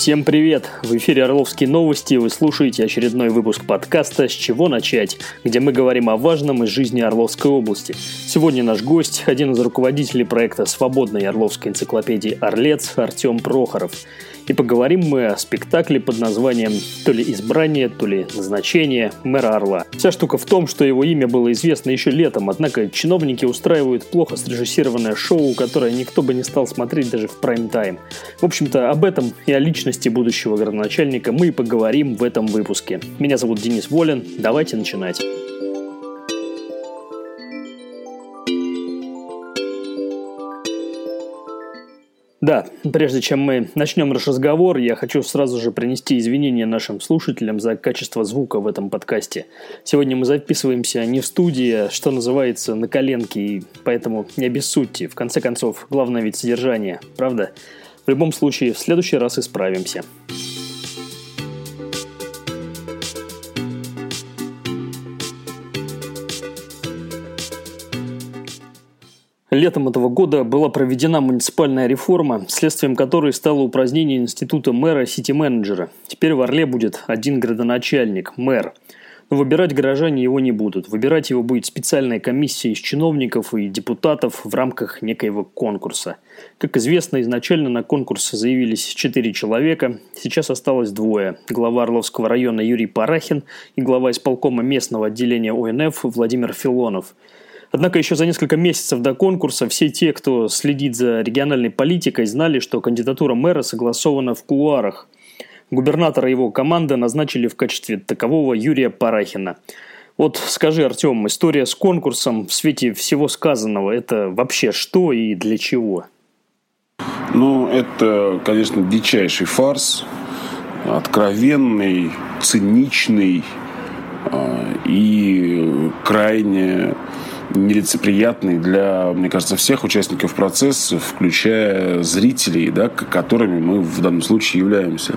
Всем привет! В эфире Орловские новости. Вы слушаете очередной выпуск подкаста «С чего начать?», где мы говорим о важном из жизни Орловской области. Сегодня наш гость – один из руководителей проекта «Свободной Орловской энциклопедии «Орлец» Артем Прохоров – и поговорим мы о спектакле под названием то ли «Избрание», то ли «Назначение мэра Орла». Вся штука в том, что его имя было известно еще летом, однако чиновники устраивают плохо срежиссированное шоу, которое никто бы не стал смотреть даже в прайм-тайм. В общем-то, об этом и о личности будущего градоначальника мы и поговорим в этом выпуске. Меня зовут Денис Волин, давайте начинать. Да, прежде чем мы начнем наш разговор, я хочу сразу же принести извинения нашим слушателям за качество звука в этом подкасте. Сегодня мы записываемся не в студии, а, что называется, на коленке, и поэтому не обессудьте. В конце концов, главное ведь содержание, правда? В любом случае, в следующий раз исправимся. Летом этого года была проведена муниципальная реформа, следствием которой стало упразднение института мэра сити-менеджера. Теперь в Орле будет один градоначальник, мэр. Но выбирать горожане его не будут. Выбирать его будет специальная комиссия из чиновников и депутатов в рамках некоего конкурса. Как известно, изначально на конкурс заявились четыре человека, сейчас осталось двое. Глава Орловского района Юрий Парахин и глава исполкома местного отделения ОНФ Владимир Филонов – Однако еще за несколько месяцев до конкурса все те, кто следит за региональной политикой, знали, что кандидатура мэра согласована в кулуарах. Губернатора его команды назначили в качестве такового Юрия Парахина. Вот скажи, Артем, история с конкурсом в свете всего сказанного – это вообще что и для чего? Ну, это, конечно, дичайший фарс, откровенный, циничный э, и крайне нелицеприятный для, мне кажется, всех участников процесса, включая зрителей, да, которыми мы в данном случае являемся.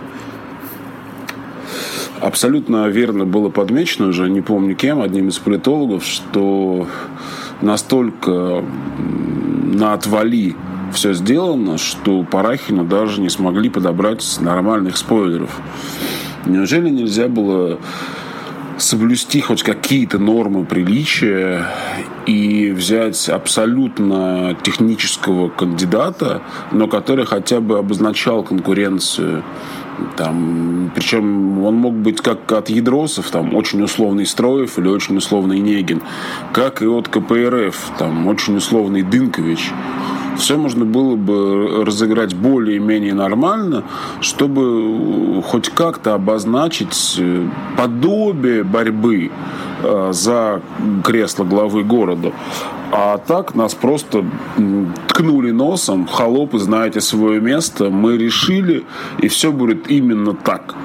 Абсолютно верно было подмечено уже, не помню кем, одним из политологов, что настолько на отвали все сделано, что Парахину даже не смогли подобрать нормальных спойлеров. Неужели нельзя было соблюсти хоть какие-то нормы приличия и взять абсолютно технического кандидата, но который хотя бы обозначал конкуренцию. Там, причем он мог быть как от Ядросов, там, очень условный Строев или очень условный Негин, как и от КПРФ, там, очень условный Дынкович все можно было бы разыграть более-менее нормально, чтобы хоть как-то обозначить э, подобие борьбы э, за кресло главы города. А так нас просто ткнули носом, холопы, знаете свое место, мы решили, и все будет именно так.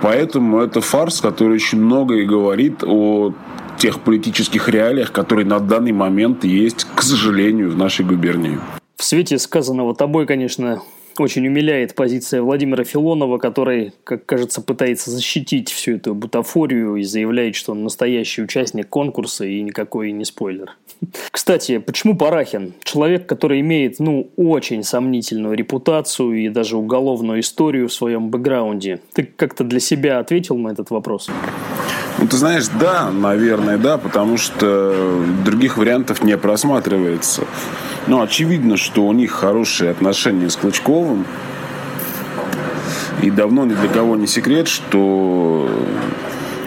Поэтому это фарс, который очень много и говорит о тех политических реалиях, которые на данный момент есть, к сожалению, в нашей губернии. В свете сказанного тобой, конечно, очень умиляет позиция Владимира Филонова, который, как кажется, пытается защитить всю эту бутафорию и заявляет, что он настоящий участник конкурса и никакой не спойлер. Кстати, почему Парахин? Человек, который имеет, ну, очень сомнительную репутацию и даже уголовную историю в своем бэкграунде. Ты как-то для себя ответил на этот вопрос? Ну, ты знаешь, да, наверное, да, потому что других вариантов не просматривается. Но очевидно, что у них хорошие отношения с Клычковым. И давно ни для кого не секрет, что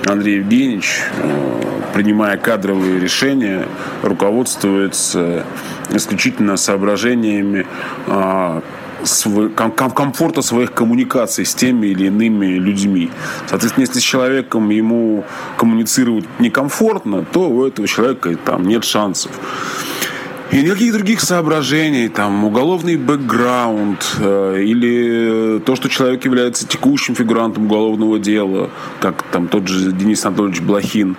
Андрей Евгеньевич, э, принимая кадровые решения, руководствуется исключительно соображениями а, комфорта своих коммуникаций с теми или иными людьми. Соответственно, если с человеком ему коммуницировать некомфортно, то у этого человека там нет шансов. И никаких других соображений, там, уголовный бэкграунд э, или то, что человек является текущим фигурантом уголовного дела, как там тот же Денис Анатольевич Блохин,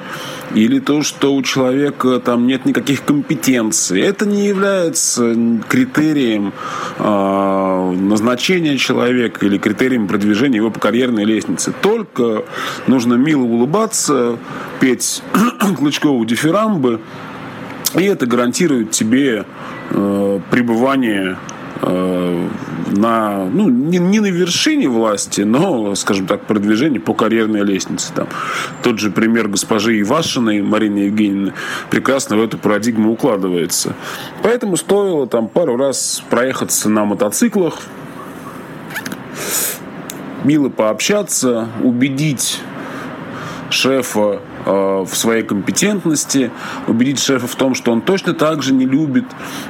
или то, что у человека там нет никаких компетенций. Это не является критерием э, назначения человека или критерием продвижения его по карьерной лестнице. Только нужно мило улыбаться, петь Клычкову дифирамбы, и это гарантирует тебе э, пребывание э, на, ну, не, не на вершине власти, но, скажем так, продвижение по карьерной лестнице. Там. Тот же пример госпожи Ивашиной, Марины Евгеньевны, прекрасно в эту парадигму укладывается. Поэтому стоило там пару раз проехаться на мотоциклах, мило пообщаться, убедить шефа в своей компетентности, убедить шефа в том, что он точно так же не любит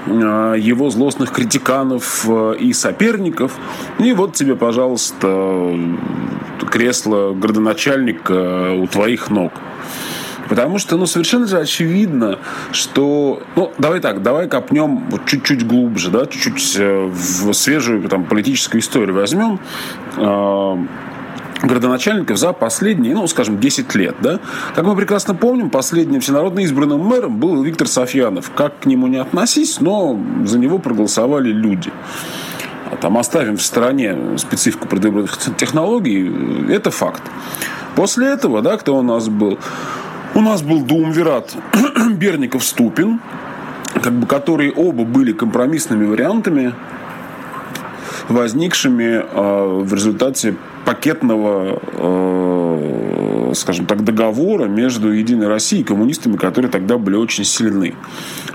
э, его злостных критиканов э, и соперников. И вот тебе, пожалуйста, кресло градоначальника у твоих ног. Потому что, ну, совершенно же очевидно, что... Ну, давай так, давай копнем вот чуть-чуть глубже, да, чуть-чуть в свежую там, политическую историю возьмем городоначальников за последние, ну, скажем, 10 лет. Да? Как мы прекрасно помним, последним всенародно избранным мэром был Виктор Софьянов. Как к нему не относись, но за него проголосовали люди. А там оставим в стороне специфику предвыборных технологий, это факт. После этого, да, кто у нас был? У нас был Думвират Берников-Ступин, как бы, которые оба были компромиссными вариантами, возникшими э, в результате пакетного, э, скажем так, договора между Единой Россией и коммунистами, которые тогда были очень сильны.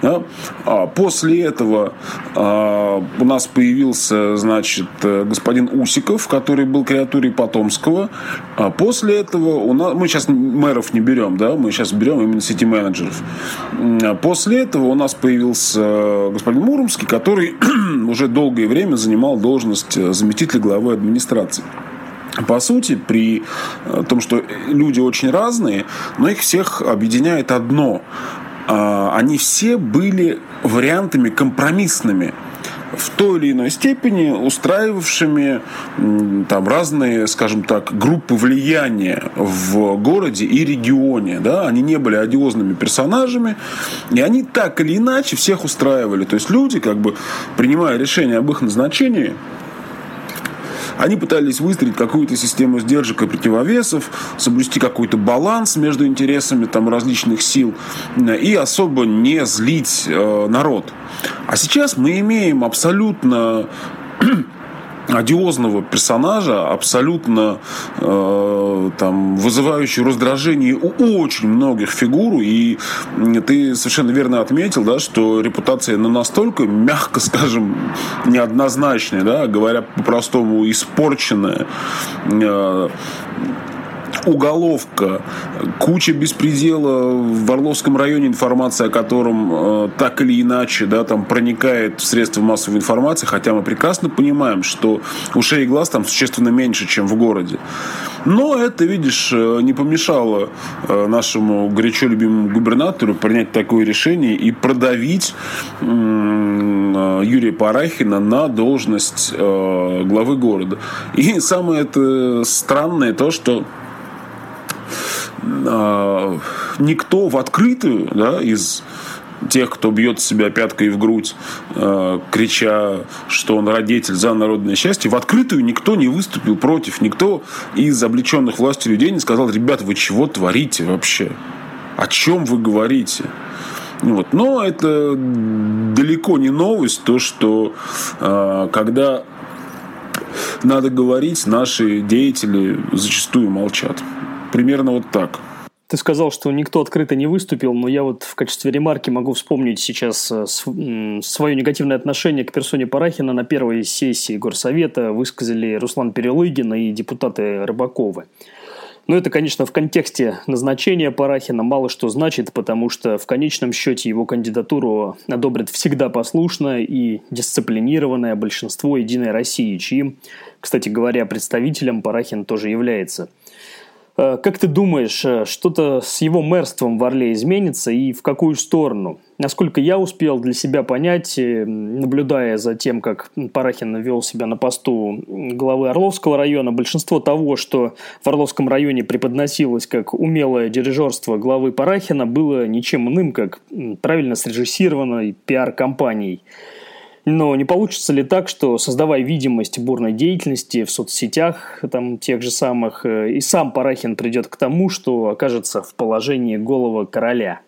Да? А после этого а, у нас появился, значит, господин Усиков, который был креатурой Потомского. А после этого у нас, мы сейчас мэров не берем, да, мы сейчас берем именно сети-менеджеров. А после этого у нас появился господин Муромский, который уже долгое время занимал должность заместителя главы администрации по сути, при э, том, что люди очень разные, но их всех объединяет одно. А, они все были вариантами компромиссными в той или иной степени устраивавшими там разные, скажем так, группы влияния в городе и регионе. Да? Они не были одиозными персонажами, и они так или иначе всех устраивали. То есть люди, как бы принимая решение об их назначении, они пытались выстроить какую-то систему сдержек и противовесов, соблюсти какой-то баланс между интересами там, различных сил и особо не злить э, народ. А сейчас мы имеем абсолютно одиозного персонажа, абсолютно э, там, вызывающий раздражение у очень многих фигур. И ты совершенно верно отметил, да, что репутация ну, настолько, мягко скажем, неоднозначная, да, говоря по-простому, испорченная. Э, уголовка, куча беспредела в Орловском районе, информация о котором э, так или иначе да, там проникает в средства массовой информации, хотя мы прекрасно понимаем, что ушей и глаз там существенно меньше, чем в городе. Но это, видишь, э, не помешало э, нашему горячо любимому губернатору принять такое решение и продавить э, Юрия Парахина на должность э, главы города. И самое это странное то, что никто в открытую, да, из тех, кто бьет себя пяткой в грудь, э, крича, что он родитель за народное счастье, в открытую никто не выступил против, никто из облеченных властью людей не сказал, ребят, вы чего творите вообще? О чем вы говорите? Вот. Но это далеко не новость, то, что э, когда надо говорить, наши деятели зачастую молчат. Примерно вот так. Ты сказал, что никто открыто не выступил, но я вот в качестве ремарки могу вспомнить сейчас э, свое негативное отношение к персоне Парахина на первой сессии Горсовета высказали Руслан Перелыгин и депутаты Рыбаковы. Но это, конечно, в контексте назначения Парахина мало что значит, потому что в конечном счете его кандидатуру одобрят всегда послушное и дисциплинированное большинство «Единой России», чьим, кстати говоря, представителем Парахин тоже является – как ты думаешь, э, что-то с его мэрством в Орле изменится и в какую сторону? Насколько я успел для себя понять, э, наблюдая за тем, как Парахин вел себя на посту главы Орловского района, большинство того, что в Орловском районе преподносилось как умелое дирижерство главы Парахина, было ничем иным, как правильно срежиссированной пиар-компанией – но не получится ли так, что создавая видимость бурной деятельности в соцсетях, там тех же самых, э, и сам Парахин придет к тому, что окажется в положении голого короля?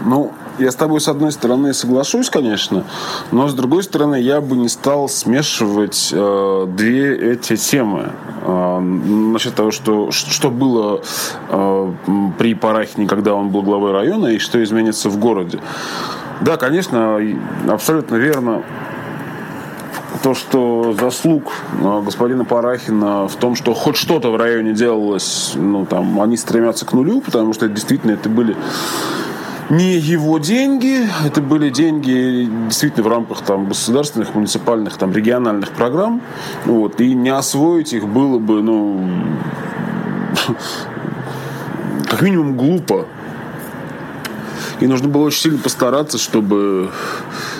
Ну, я с тобой, с одной стороны, соглашусь, конечно, но с другой стороны, я бы не стал смешивать э, две эти темы. Э, насчет того, что, что было э, при Парахине, когда он был главой района, и что изменится в городе. Да, конечно, абсолютно верно то, что заслуг э, господина Парахина в том, что хоть что-то в районе делалось, ну, там, они стремятся к нулю, потому что действительно это были не его деньги, это были деньги действительно в рамках там, государственных, муниципальных, там, региональных программ. Вот, и не освоить их было бы, ну, как минимум глупо. И нужно было очень сильно постараться, чтобы,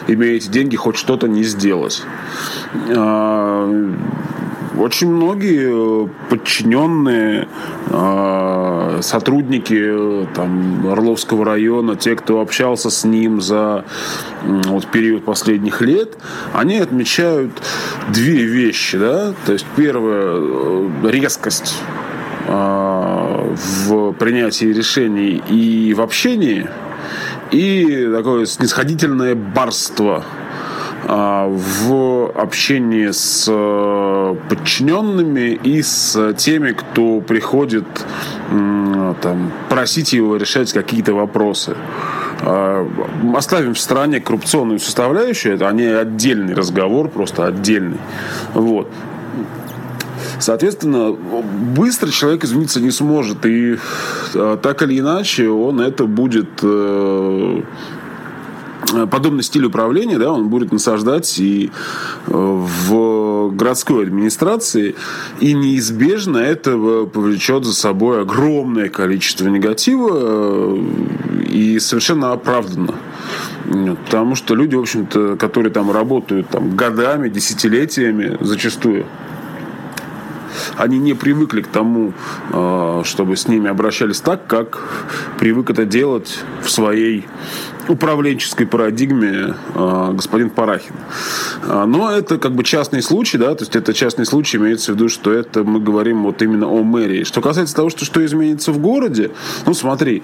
имея эти деньги, хоть что-то не сделать. А, очень многие э, подчиненные э, сотрудники там, Орловского района, те, кто общался с ним за вот, период последних лет, они отмечают две вещи. Да? То есть первое э, резкость в принятии решений и в общении, и такое снисходительное барство – а, в общении с э, подчиненными и с теми, кто приходит там, просить его решать какие-то вопросы. А, оставим в стороне коррупционную составляющую, это они отдельный разговор, просто отдельный. Вот. Соответственно, быстро человек извиниться не сможет, и э, так или иначе он это будет э, Э, подобный стиль управления, да, он будет насаждать и э, в городской администрации, и неизбежно это повлечет за собой огромное количество негатива э, и совершенно оправданно. Потому что люди, в общем-то, которые там работают там, годами, десятилетиями зачастую, они не привыкли к тому, чтобы с ними обращались так, как привык это делать в своей управленческой парадигме э, господин Парахин. А, но это как бы частный случай, да, то есть это частный случай, имеется в виду, что это мы говорим вот именно о мэрии. Что касается того, что, что изменится в городе, ну смотри,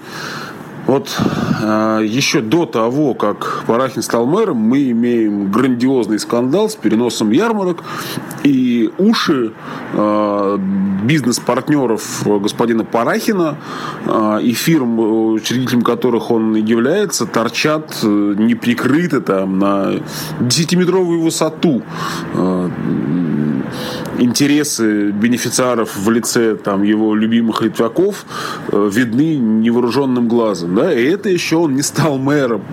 вот э, еще до того, как Парахин стал мэром, мы имеем грандиозный скандал с переносом ярмарок и уши э, бизнес-партнеров господина Парахина э, и фирм, учредителем которых он является, торчат э, неприкрыто там на 10-метровую высоту. Э, интересы бенефициаров в лице там, его любимых литваков э, видны невооруженным глазом. Да? И это еще он не стал мэром.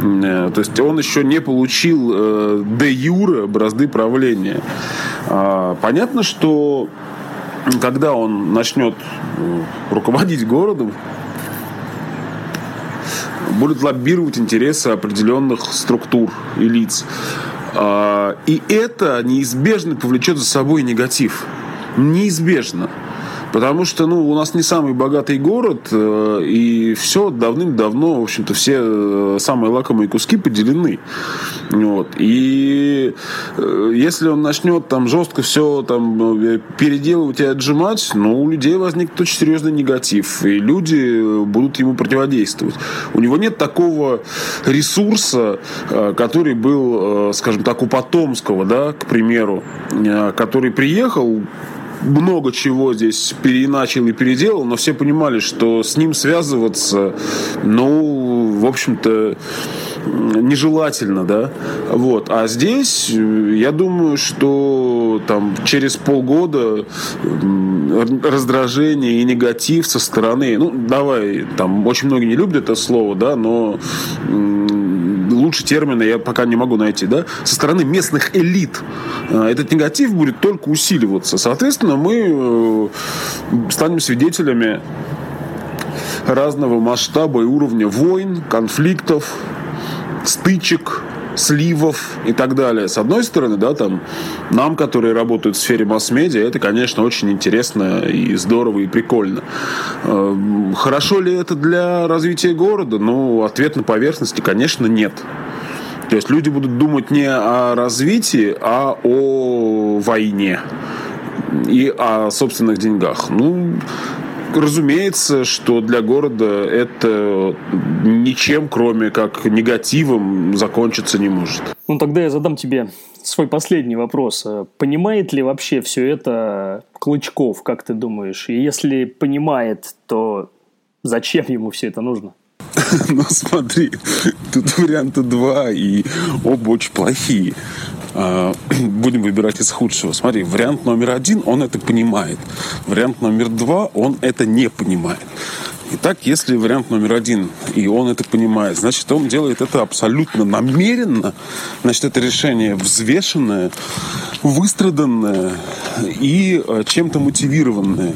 Э, то есть он еще не получил э, де юре бразды правления. А, понятно, что когда он начнет руководить городом, будет лоббировать интересы определенных структур и лиц. А, и это неизбежно повлечет за собой негатив. Неизбежно. Потому что, ну, у нас не самый богатый город, э, и все давным-давно, в общем-то, все э, самые лакомые куски поделены. Вот. И э, если он начнет там жестко все там переделывать и отжимать, ну, у людей возникнет очень серьезный негатив, и люди будут ему противодействовать. У него нет такого ресурса, который был, скажем так, у Потомского, да, к примеру, который приехал, много чего здесь переначал и переделал, но все понимали, что с ним связываться, ну, в общем-то, нежелательно, да, вот. А здесь, я думаю, что там через полгода раздражение и негатив со стороны, ну, давай, там очень многие не любят это слово, да, но лучше термина я пока не могу найти, да, со стороны местных элит э, этот негатив будет только усиливаться. Соответственно, мы э, станем свидетелями разного масштаба и уровня войн, конфликтов, стычек, сливов и так далее. С одной стороны, да, там нам, которые работают в сфере масс-медиа, это, конечно, очень интересно и здорово и прикольно. Эм, хорошо ли это для развития города? Ну, ответ на поверхности, конечно, нет. То есть люди будут думать не о развитии, а о войне и о собственных деньгах. Ну, разумеется, что для города это ничем, кроме как негативом, закончиться не может. Ну, тогда я задам тебе свой последний вопрос. Понимает ли вообще все это Клычков, как ты думаешь? И если понимает, то зачем ему все это нужно? Ну, смотри, тут варианта два, и оба очень плохие. А, будем выбирать из худшего. Смотри, вариант номер один, он это понимает. Вариант номер два, он это не понимает. Итак, если вариант номер один, и он это понимает, значит, он делает это абсолютно намеренно, значит, это решение взвешенное, выстраданное и э, чем-то мотивированное.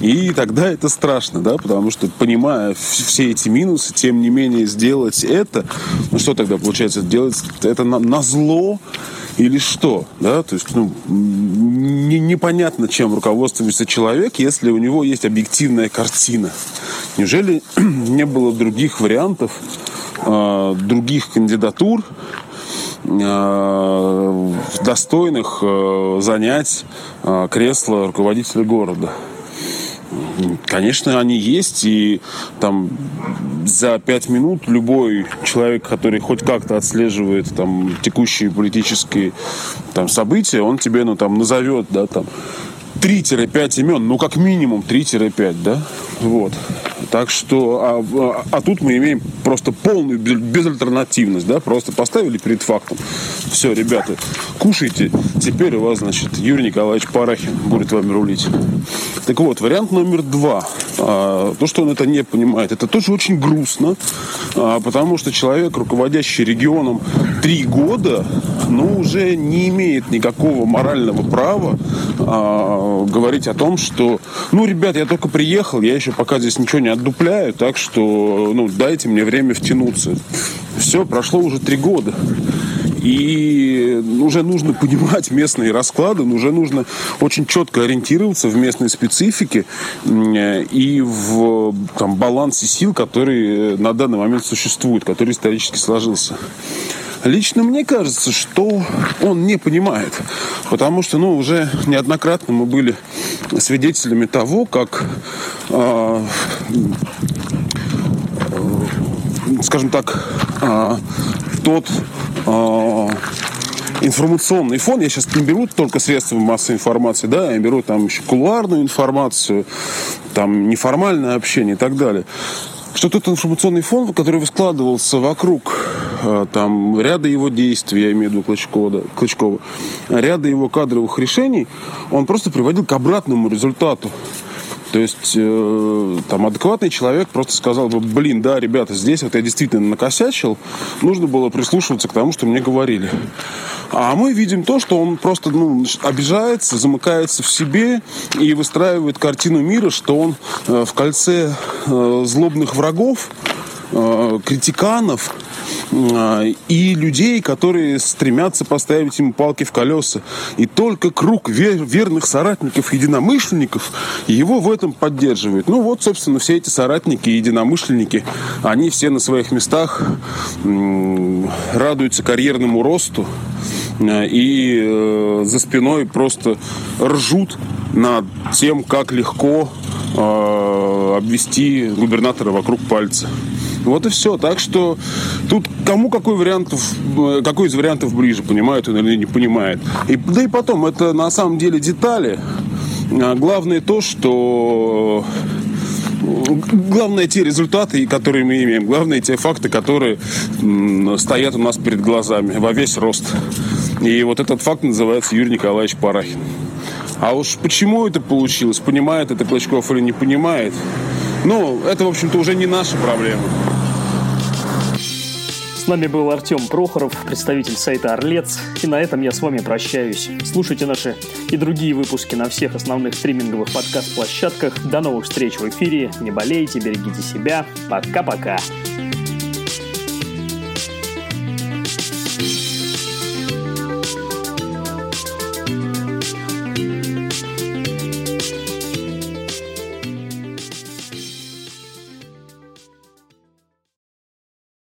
И тогда это страшно, да, потому что, понимая все эти минусы, тем не менее сделать это, ну что тогда получается, делать это на, на зло, или что, да, то есть, ну, не, непонятно, чем руководствуется человек, если у него есть объективная картина. Неужели не было других вариантов, э, других кандидатур, э, достойных э, занять э, кресло руководителя города? Конечно, они есть, и там за пять минут любой человек, который хоть как-то отслеживает там текущие политические там события, он тебе, ну, там, назовет, да, там, 3-5 имен, ну, как минимум 3-5, да, вот. Так что, а, а, а тут мы имеем просто полную безальтернативность, да, просто поставили перед фактом. Все, ребята, кушайте, теперь у вас, значит, Юрий Николаевич Парахин будет вами рулить. Так вот, вариант номер два. А, то, что он это не понимает, это тоже очень грустно, а, потому что человек, руководящий регионом три года, ну, уже не имеет никакого морального права а, говорить о том, что, ну, ребят, я только приехал, я еще пока здесь ничего не отдупляю, так что, ну, дайте мне время втянуться. Все, прошло уже три года. И уже нужно понимать местные расклады, уже нужно очень четко ориентироваться в местной специфике и в там, балансе сил, который на данный момент существует, который исторически сложился. Лично мне кажется, что он не понимает. Потому что, ну, уже неоднократно мы были свидетелями того, как э, скажем так, э, тот э, информационный фон, я сейчас не беру только средства массовой информации, да, я беру там еще кулуарную информацию, там неформальное общение и так далее что тот информационный фон, который складывался вокруг э, там, ряда его действий, я имею в виду Клычкова, Клычкова, ряда его кадровых решений, он просто приводил к обратному результату. То есть э, там адекватный человек просто сказал бы, блин, да, ребята, здесь вот я действительно накосячил, нужно было прислушиваться к тому, что мне говорили. А мы видим то, что он просто ну, обижается, замыкается в себе и выстраивает картину мира, что он э, в кольце э, злобных врагов, э, критиканов, э, и людей, которые стремятся поставить ему палки в колеса. И только круг вер, верных соратников, единомышленников его в этом поддерживает. Ну вот, собственно, все эти соратники и единомышленники, они все на своих местах радуются карьерному росту, Э, и за спиной просто ржут над тем, как легко обвести губернатора вокруг пальца. Вот и все. Так что тут кому какой, вариант, какой из вариантов ближе, понимает он или не понимает. И, да и потом, это на самом деле детали. Главное то, что главное те результаты, которые мы имеем, главное те факты, которые стоят у нас перед глазами во весь рост. И вот этот факт называется Юрий Николаевич Парахин. А уж почему это получилось, понимает это Клочков или не понимает, ну, это, в общем-то, уже не наша проблема. С нами был Артем Прохоров, представитель сайта Орлец. И на этом я с вами прощаюсь. Слушайте наши и другие выпуски на всех основных стриминговых подкаст-площадках. До новых встреч в эфире. Не болейте, берегите себя. Пока-пока.